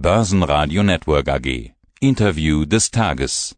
Börsenradio Network AG. Interview des Tages.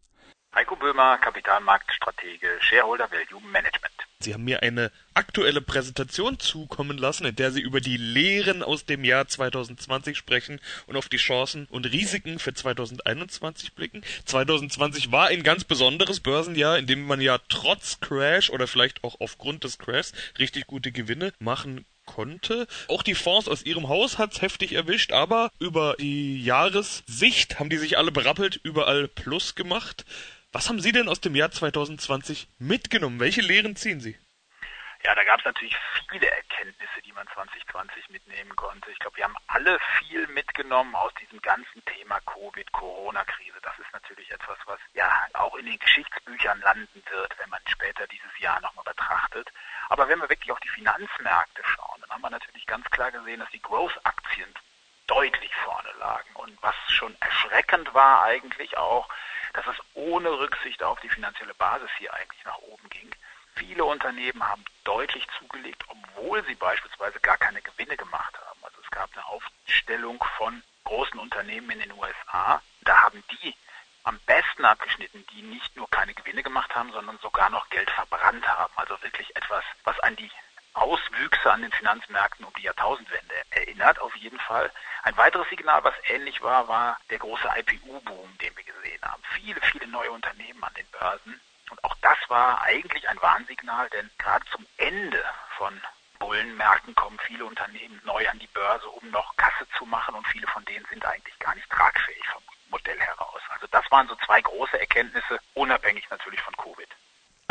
Heiko Böhmer, Kapitalmarktstratege, Shareholder Value Management. Sie haben mir eine aktuelle Präsentation zukommen lassen, in der Sie über die Lehren aus dem Jahr 2020 sprechen und auf die Chancen und Risiken für 2021 blicken. 2020 war ein ganz besonderes Börsenjahr, in dem man ja trotz Crash oder vielleicht auch aufgrund des Crashs richtig gute Gewinne machen konnte. Auch die Fonds aus ihrem Haus hat's heftig erwischt, aber über die Jahressicht haben die sich alle berappelt, überall Plus gemacht. Was haben Sie denn aus dem Jahr 2020 mitgenommen? Welche Lehren ziehen Sie? Ja, da gab es natürlich viele Erkenntnisse, die man 2020 mitnehmen konnte. Ich glaube, wir haben alle viel mitgenommen aus diesem ganzen Thema Covid, Corona-Krise. Das ist natürlich etwas, was ja auch in den Geschichtsbüchern landen wird, wenn man später dieses Jahr nochmal betrachtet. Aber wenn wir wirklich auf die Finanzmärkte schauen, haben wir natürlich ganz klar gesehen, dass die Growth-Aktien deutlich vorne lagen. Und was schon erschreckend war eigentlich auch, dass es ohne Rücksicht auf die finanzielle Basis hier eigentlich nach oben ging. Viele Unternehmen haben deutlich zugelegt, obwohl sie beispielsweise gar keine Gewinne gemacht haben. Also es gab eine Aufstellung von großen Unternehmen in den USA. Da haben die am besten abgeschnitten, die nicht nur keine Gewinne gemacht haben, sondern sogar noch Geld verbrannt haben. Also wirklich etwas, was an die Auswüchse an den Finanzmärkten um die Jahrtausendwende erinnert, auf jeden Fall. Ein weiteres Signal, was ähnlich war, war der große IPU-Boom, den wir gesehen haben. Viele, viele neue Unternehmen an den Börsen. Und auch das war eigentlich ein Warnsignal, denn gerade zum Ende von Bullenmärkten kommen viele Unternehmen neu an die Börse, um noch Kasse zu machen und viele von denen sind eigentlich gar nicht tragfähig vom Modell heraus. Also das waren so zwei große Erkenntnisse, unabhängig natürlich von Covid.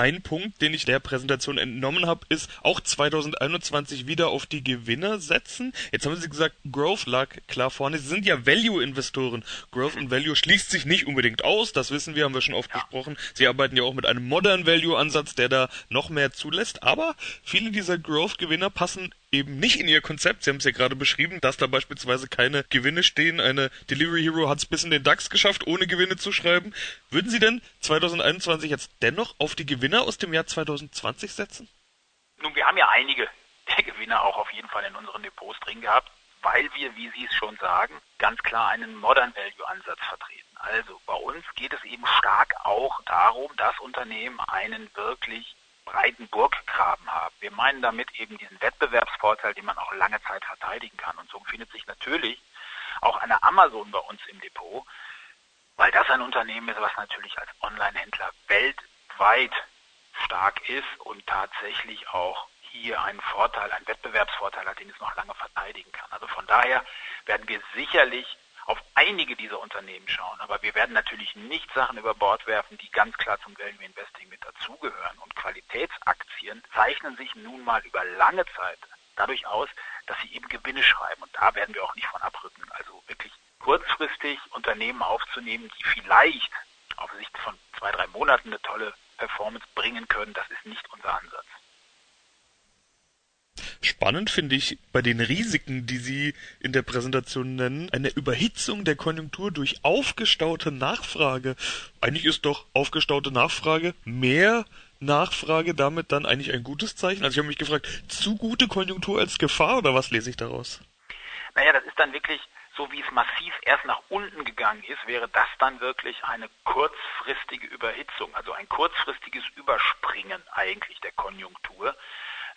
Ein Punkt, den ich der Präsentation entnommen habe, ist auch 2021 wieder auf die Gewinner setzen. Jetzt haben Sie gesagt, Growth lag klar vorne. Sie sind ja Value-Investoren. Growth und Value schließt sich nicht unbedingt aus, das wissen wir, haben wir schon oft ja. gesprochen. Sie arbeiten ja auch mit einem Modern Value-Ansatz, der da noch mehr zulässt. Aber viele dieser Growth-Gewinner passen eben nicht in ihr Konzept. Sie haben es ja gerade beschrieben, dass da beispielsweise keine Gewinne stehen. Eine Delivery Hero hat es bis in den DAX geschafft, ohne Gewinne zu schreiben. Würden Sie denn 2021 jetzt dennoch auf die Gewinner aus dem Jahr 2020 setzen? Nun, wir haben ja einige der Gewinner auch auf jeden Fall in unseren Depots drin gehabt, weil wir, wie Sie es schon sagen, ganz klar einen Modern Value Ansatz vertreten. Also bei uns geht es eben stark auch darum, dass Unternehmen einen wirklich breiten haben. Wir meinen damit eben diesen Wettbewerbsvorteil, den man auch lange Zeit verteidigen kann. Und so findet sich natürlich auch eine Amazon bei uns im Depot, weil das ein Unternehmen ist, was natürlich als Online-Händler weltweit stark ist und tatsächlich auch hier einen Vorteil, einen Wettbewerbsvorteil hat, den es noch lange verteidigen kann. Also von daher werden wir sicherlich auf einige dieser Unternehmen schauen. Aber wir werden natürlich nicht Sachen über Bord werfen, die ganz klar zum Value Investing mit dazugehören. Und Qualitätsaktien zeichnen sich nun mal über lange Zeit dadurch aus, dass sie eben Gewinne schreiben. Und da werden wir auch nicht von abrücken. Also wirklich kurzfristig Unternehmen aufzunehmen, die vielleicht auf Sicht von zwei, drei Monaten eine tolle Performance bringen können, das ist nicht unser Ansatz. Spannend finde ich bei den Risiken, die Sie in der Präsentation nennen, eine Überhitzung der Konjunktur durch aufgestaute Nachfrage. Eigentlich ist doch aufgestaute Nachfrage mehr Nachfrage damit dann eigentlich ein gutes Zeichen? Also ich habe mich gefragt, zu gute Konjunktur als Gefahr oder was lese ich daraus? Naja, das ist dann wirklich so wie es massiv erst nach unten gegangen ist, wäre das dann wirklich eine kurzfristige Überhitzung, also ein kurzfristiges Überspringen eigentlich der Konjunktur.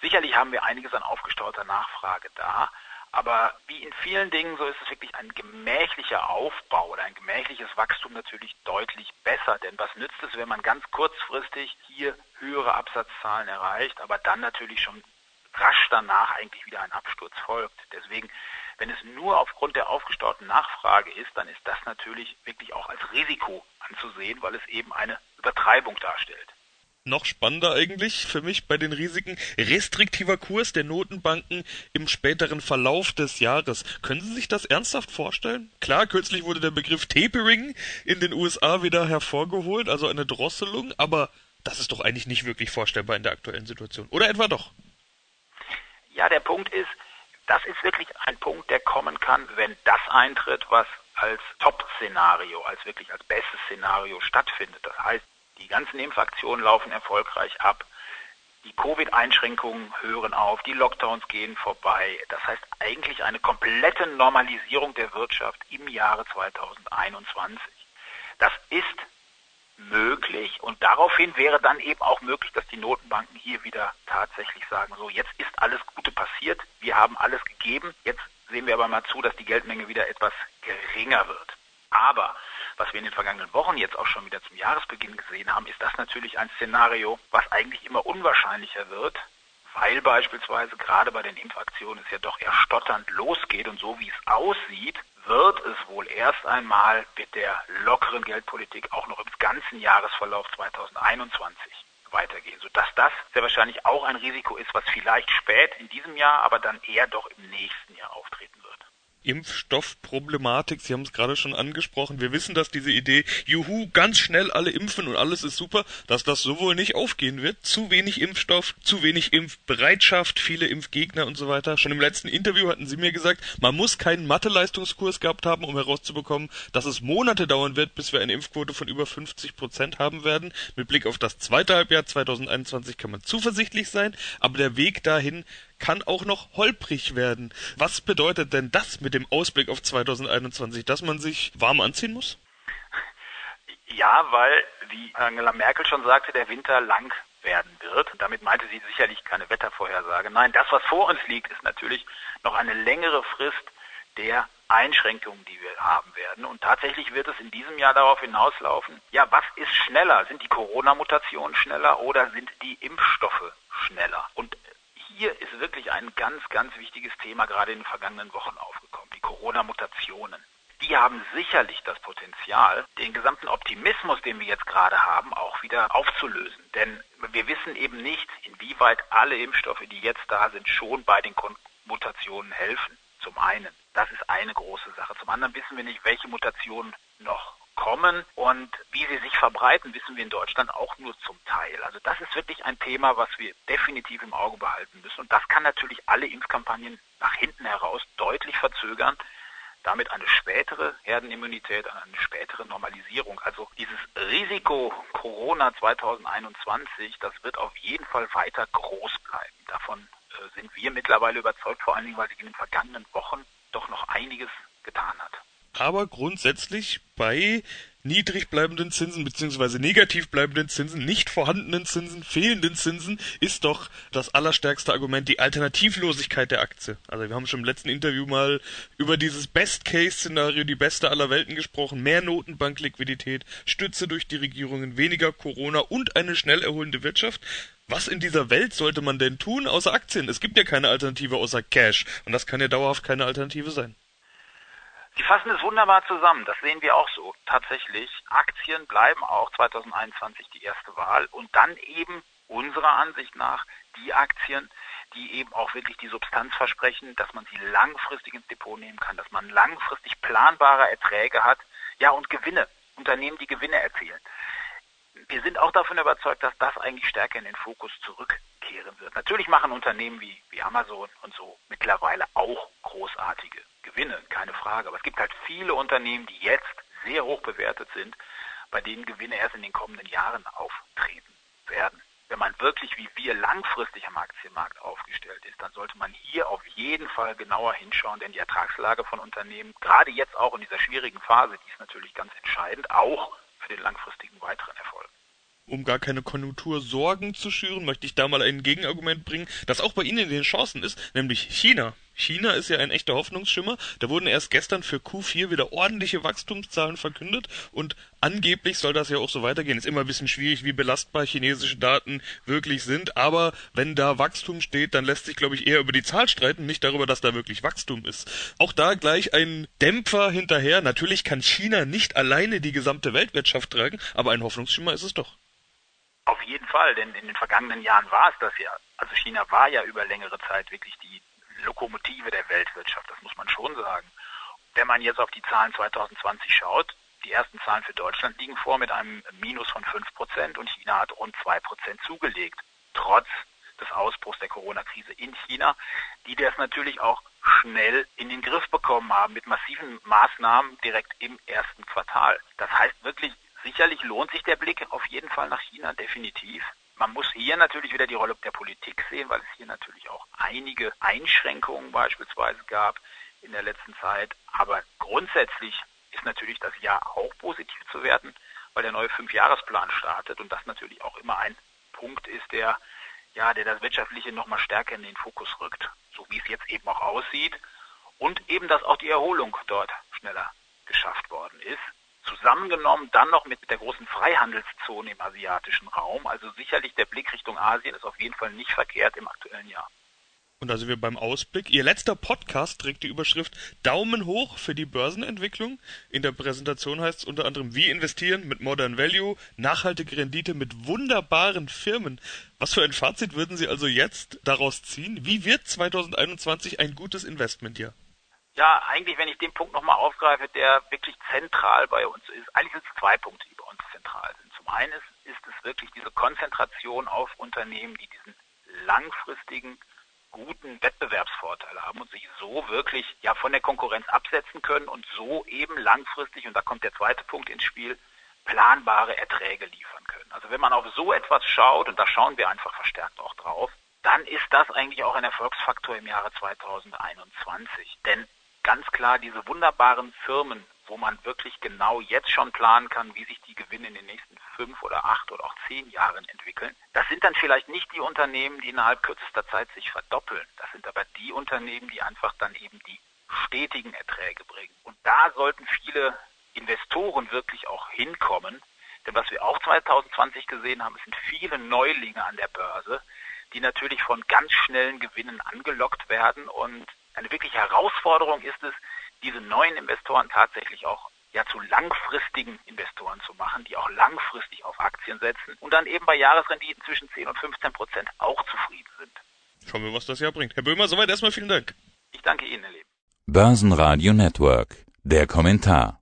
Sicherlich haben wir einiges an aufgestauter Nachfrage da, aber wie in vielen Dingen, so ist es wirklich ein gemächlicher Aufbau oder ein gemächliches Wachstum natürlich deutlich besser. Denn was nützt es, wenn man ganz kurzfristig hier höhere Absatzzahlen erreicht, aber dann natürlich schon rasch danach eigentlich wieder ein Absturz folgt. Deswegen, wenn es nur aufgrund der aufgestauten Nachfrage ist, dann ist das natürlich wirklich auch als Risiko anzusehen, weil es eben eine Übertreibung darstellt noch spannender eigentlich für mich bei den Risiken restriktiver Kurs der Notenbanken im späteren Verlauf des Jahres. Können Sie sich das ernsthaft vorstellen? Klar, kürzlich wurde der Begriff Tapering in den USA wieder hervorgeholt, also eine Drosselung, aber das ist doch eigentlich nicht wirklich vorstellbar in der aktuellen Situation. Oder etwa doch? Ja, der Punkt ist, das ist wirklich ein Punkt, der kommen kann, wenn das eintritt, was als Top-Szenario, als wirklich als bestes Szenario stattfindet. Das heißt, die ganzen Impfaktionen laufen erfolgreich ab. Die Covid-Einschränkungen hören auf, die Lockdowns gehen vorbei. Das heißt eigentlich eine komplette Normalisierung der Wirtschaft im Jahre 2021. Das ist möglich und daraufhin wäre dann eben auch möglich, dass die Notenbanken hier wieder tatsächlich sagen, so jetzt ist alles Gute passiert, wir haben alles gegeben, jetzt sehen wir aber mal zu, dass die Geldmenge wieder etwas geringer wird. Aber was wir in den vergangenen Wochen jetzt auch schon wieder zum Jahresbeginn gesehen haben, ist das natürlich ein Szenario, was eigentlich immer unwahrscheinlicher wird, weil beispielsweise gerade bei den Impfaktionen es ja doch eher stotternd losgeht und so wie es aussieht, wird es wohl erst einmal mit der lockeren Geldpolitik auch noch im ganzen Jahresverlauf 2021 weitergehen, sodass das sehr wahrscheinlich auch ein Risiko ist, was vielleicht spät in diesem Jahr, aber dann eher doch im nächsten Jahr auftreten. Impfstoffproblematik, Sie haben es gerade schon angesprochen. Wir wissen, dass diese Idee, juhu, ganz schnell alle impfen und alles ist super, dass das so wohl nicht aufgehen wird. Zu wenig Impfstoff, zu wenig Impfbereitschaft, viele Impfgegner und so weiter. Schon im letzten Interview hatten Sie mir gesagt, man muss keinen Mathe-Leistungskurs gehabt haben, um herauszubekommen, dass es Monate dauern wird, bis wir eine Impfquote von über 50 Prozent haben werden. Mit Blick auf das zweite Halbjahr 2021 kann man zuversichtlich sein, aber der Weg dahin kann auch noch holprig werden. Was bedeutet denn das mit dem Ausblick auf 2021, dass man sich warm anziehen muss? Ja, weil, wie Angela Merkel schon sagte, der Winter lang werden wird. damit meinte sie sicherlich keine Wettervorhersage. Nein, das, was vor uns liegt, ist natürlich noch eine längere Frist der Einschränkungen, die wir haben werden. Und tatsächlich wird es in diesem Jahr darauf hinauslaufen, ja, was ist schneller? Sind die Corona-Mutationen schneller oder sind die Impfstoffe schneller? Und hier ist wirklich ein ganz, ganz wichtiges Thema gerade in den vergangenen Wochen aufgekommen, die Corona-Mutationen. Die haben sicherlich das Potenzial, den gesamten Optimismus, den wir jetzt gerade haben, auch wieder aufzulösen. Denn wir wissen eben nicht, inwieweit alle Impfstoffe, die jetzt da sind, schon bei den Mutationen helfen. Zum einen. Das ist eine große Sache. Zum anderen wissen wir nicht, welche Mutationen noch kommen und wie sie sich verbreiten, wissen wir in Deutschland auch nur zum Teil. Also das ist wirklich ein Thema, was wir definitiv im Auge behalten müssen und das kann natürlich alle Impfkampagnen nach hinten heraus deutlich verzögern, damit eine spätere Herdenimmunität, eine spätere Normalisierung. Also dieses Risiko Corona 2021, das wird auf jeden Fall weiter groß bleiben. Davon äh, sind wir mittlerweile überzeugt, vor allen Dingen, weil sich in den vergangenen Wochen doch noch einiges getan hat aber grundsätzlich bei niedrig bleibenden Zinsen beziehungsweise negativ bleibenden Zinsen, nicht vorhandenen Zinsen, fehlenden Zinsen ist doch das allerstärkste Argument die Alternativlosigkeit der Aktie. Also wir haben schon im letzten Interview mal über dieses Best-Case-Szenario, die beste aller Welten gesprochen, mehr Notenbankliquidität, Stütze durch die Regierungen, weniger Corona und eine schnell erholende Wirtschaft. Was in dieser Welt sollte man denn tun außer Aktien? Es gibt ja keine Alternative außer Cash und das kann ja dauerhaft keine Alternative sein. Sie fassen es wunderbar zusammen. Das sehen wir auch so. Tatsächlich, Aktien bleiben auch 2021 die erste Wahl und dann eben unserer Ansicht nach die Aktien, die eben auch wirklich die Substanz versprechen, dass man sie langfristig ins Depot nehmen kann, dass man langfristig planbare Erträge hat, ja und Gewinne, Unternehmen, die Gewinne erzielen. Wir sind auch davon überzeugt, dass das eigentlich stärker in den Fokus zurückkehren wird. Natürlich machen Unternehmen wie, wie Amazon und so mittlerweile auch großartige Gewinne, keine Frage. Aber es gibt halt viele Unternehmen, die jetzt sehr hoch bewertet sind, bei denen Gewinne erst in den kommenden Jahren auftreten werden. Wenn man wirklich wie wir langfristig am Aktienmarkt aufgestellt ist, dann sollte man hier auf jeden Fall genauer hinschauen, denn die Ertragslage von Unternehmen, gerade jetzt auch in dieser schwierigen Phase, die ist natürlich ganz entscheidend, auch für den langfristigen um gar keine Konjunktursorgen zu schüren, möchte ich da mal ein Gegenargument bringen, das auch bei Ihnen in den Chancen ist, nämlich China. China ist ja ein echter Hoffnungsschimmer. Da wurden erst gestern für Q4 wieder ordentliche Wachstumszahlen verkündet und angeblich soll das ja auch so weitergehen. Ist immer ein bisschen schwierig, wie belastbar chinesische Daten wirklich sind, aber wenn da Wachstum steht, dann lässt sich, glaube ich, eher über die Zahl streiten, nicht darüber, dass da wirklich Wachstum ist. Auch da gleich ein Dämpfer hinterher. Natürlich kann China nicht alleine die gesamte Weltwirtschaft tragen, aber ein Hoffnungsschimmer ist es doch. Auf jeden Fall, denn in den vergangenen Jahren war es das ja. Also China war ja über längere Zeit wirklich die Lokomotive der Weltwirtschaft, das muss man schon sagen. Wenn man jetzt auf die Zahlen 2020 schaut, die ersten Zahlen für Deutschland liegen vor mit einem Minus von 5% und China hat rund 2% zugelegt, trotz des Ausbruchs der Corona-Krise in China, die das natürlich auch schnell in den Griff bekommen haben mit massiven Maßnahmen direkt im ersten Quartal. Das heißt wirklich, sicherlich lohnt sich der Blick auf jeden Fall nach China definitiv. Man muss hier natürlich wieder die Rolle der Politik sehen, weil es hier natürlich auch einige Einschränkungen beispielsweise gab in der letzten Zeit. Aber grundsätzlich ist natürlich das Jahr auch positiv zu werten, weil der neue Fünfjahresplan startet und das natürlich auch immer ein Punkt ist, der ja, der das Wirtschaftliche nochmal stärker in den Fokus rückt, so wie es jetzt eben auch aussieht und eben, dass auch die Erholung dort schneller geschafft worden ist. Zusammengenommen dann noch mit der großen Freihandelszone im asiatischen Raum. Also sicherlich der Blick Richtung Asien ist auf jeden Fall nicht verkehrt im aktuellen Jahr. Und sind wir beim Ausblick. Ihr letzter Podcast trägt die Überschrift Daumen hoch für die Börsenentwicklung. In der Präsentation heißt es unter anderem, wie investieren mit Modern Value, nachhaltige Rendite mit wunderbaren Firmen. Was für ein Fazit würden Sie also jetzt daraus ziehen? Wie wird 2021 ein gutes Investmentjahr? Ja, eigentlich, wenn ich den Punkt nochmal aufgreife, der wirklich zentral bei uns ist. Eigentlich sind es zwei Punkte, die bei uns zentral sind. Zum einen ist, ist es wirklich diese Konzentration auf Unternehmen, die diesen langfristigen guten Wettbewerbsvorteil haben und sich so wirklich ja von der Konkurrenz absetzen können und so eben langfristig, und da kommt der zweite Punkt ins Spiel, planbare Erträge liefern können. Also wenn man auf so etwas schaut, und da schauen wir einfach verstärkt auch drauf, dann ist das eigentlich auch ein Erfolgsfaktor im Jahre 2021. Denn ganz klar, diese wunderbaren Firmen, wo man wirklich genau jetzt schon planen kann, wie sich die Gewinne in den nächsten fünf oder acht oder auch zehn Jahren entwickeln. Das sind dann vielleicht nicht die Unternehmen, die innerhalb kürzester Zeit sich verdoppeln. Das sind aber die Unternehmen, die einfach dann eben die stetigen Erträge bringen. Und da sollten viele Investoren wirklich auch hinkommen. Denn was wir auch 2020 gesehen haben, es sind viele Neulinge an der Börse, die natürlich von ganz schnellen Gewinnen angelockt werden. Und eine wirkliche Herausforderung ist es, diese neuen Investoren tatsächlich auch ja zu langfristigen Investoren zu machen, die auch langfristig auf Aktien setzen und dann eben bei Jahresrenditen zwischen 10 und 15 Prozent auch zufrieden sind. Schauen wir, was das Jahr bringt. Herr Böhmer, soweit erstmal vielen Dank. Ich danke Ihnen, Herr Leben. Börsenradio Network. Der Kommentar.